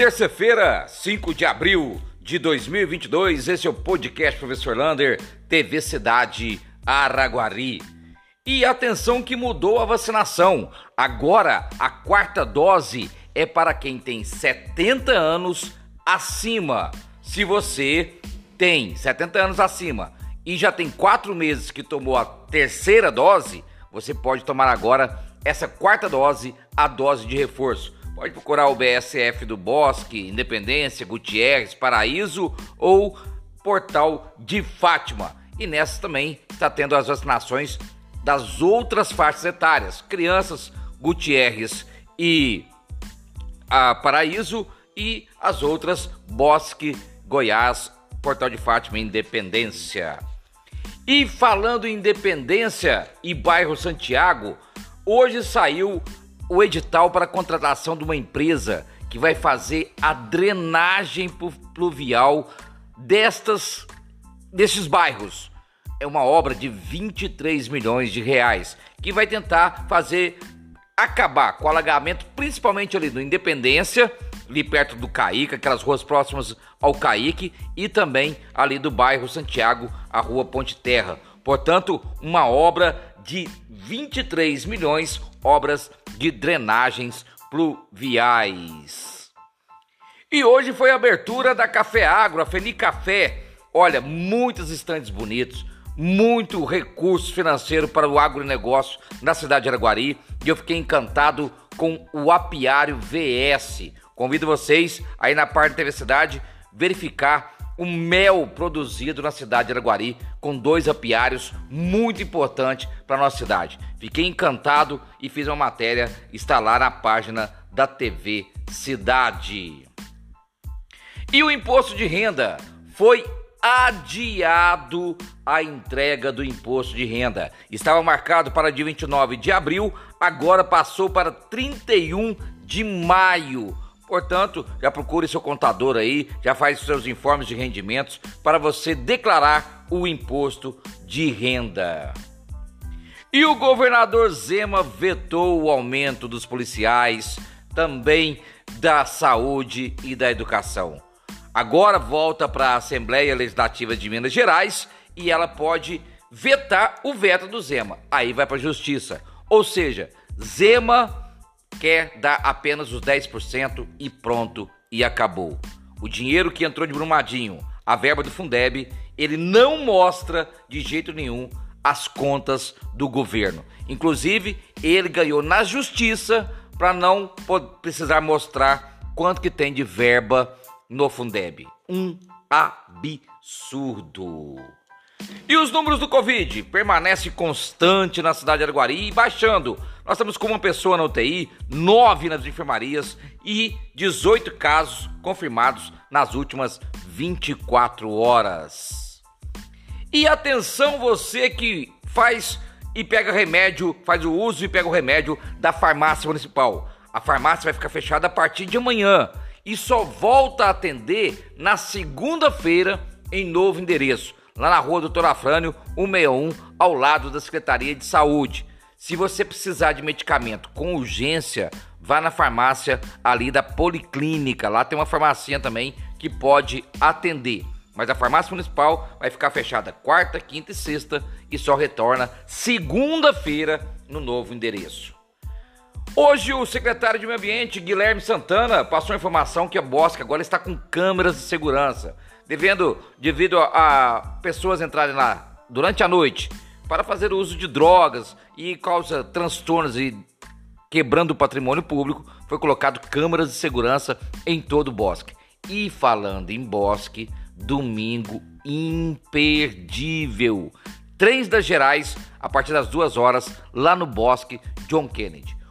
Terça-feira, 5 de abril de 2022, esse é o podcast Professor Lander, TV Cidade Araguari. E atenção que mudou a vacinação. Agora a quarta dose é para quem tem 70 anos acima. Se você tem 70 anos acima e já tem quatro meses que tomou a terceira dose, você pode tomar agora essa quarta dose, a dose de reforço. Pode procurar o BSF do Bosque, Independência, Gutierrez, Paraíso ou Portal de Fátima. E nessa também está tendo as vacinações das outras faixas etárias, crianças, Gutierrez e Paraíso e as outras Bosque, Goiás, Portal de Fátima e Independência. E falando em Independência e bairro Santiago, hoje saiu o edital para a contratação de uma empresa que vai fazer a drenagem pluvial destas desses bairros. É uma obra de 23 milhões de reais que vai tentar fazer acabar com o alagamento, principalmente ali do Independência, ali perto do Caíque, aquelas ruas próximas ao Caíque e também ali do bairro Santiago, a rua Ponte Terra. Portanto, uma obra de 23 milhões, obras de drenagens pluviais. E hoje foi a abertura da Café Agro, a Feni Café. Olha, muitos estandes bonitos, muito recurso financeiro para o agronegócio na cidade de Araguari e eu fiquei encantado com o apiário VS. Convido vocês aí na parte da Cidade verificar o mel produzido na cidade de Araguari com dois apiários muito importante para nossa cidade. Fiquei encantado e fiz uma matéria, está lá na página da TV Cidade. E o imposto de renda foi adiado a entrega do imposto de renda. Estava marcado para dia 29 de abril, agora passou para 31 de maio. Portanto, já procure seu contador aí, já faz seus informes de rendimentos para você declarar o imposto de renda. E o governador Zema vetou o aumento dos policiais, também da saúde e da educação. Agora volta para a Assembleia Legislativa de Minas Gerais e ela pode vetar o veto do Zema. Aí vai para a Justiça. Ou seja, Zema quer dar apenas os 10% e pronto, e acabou. O dinheiro que entrou de Brumadinho, a verba do Fundeb, ele não mostra de jeito nenhum as contas do governo. Inclusive, ele ganhou na justiça para não precisar mostrar quanto que tem de verba no Fundeb. Um absurdo. E os números do Covid permanecem constante na cidade de Araguari e baixando. Nós estamos com uma pessoa na UTI, nove nas enfermarias e 18 casos confirmados nas últimas 24 horas. E atenção você que faz e pega remédio, faz o uso e pega o remédio da farmácia municipal. A farmácia vai ficar fechada a partir de amanhã e só volta a atender na segunda-feira em novo endereço, lá na rua Doutor Afrânio 161, ao lado da Secretaria de Saúde. Se você precisar de medicamento com urgência, vá na farmácia ali da Policlínica. Lá tem uma farmacinha também que pode atender. Mas a farmácia municipal vai ficar fechada quarta, quinta e sexta e só retorna segunda-feira no novo endereço. Hoje, o secretário de Meio Ambiente, Guilherme Santana, passou a informação que a Bosque agora está com câmeras de segurança, devendo, devido a, a pessoas entrarem lá durante a noite para fazer uso de drogas e causa transtornos e quebrando o patrimônio público, foi colocado câmeras de segurança em todo o bosque. E falando em bosque, domingo imperdível. Trens das Gerais, a partir das duas horas, lá no Bosque John Kennedy.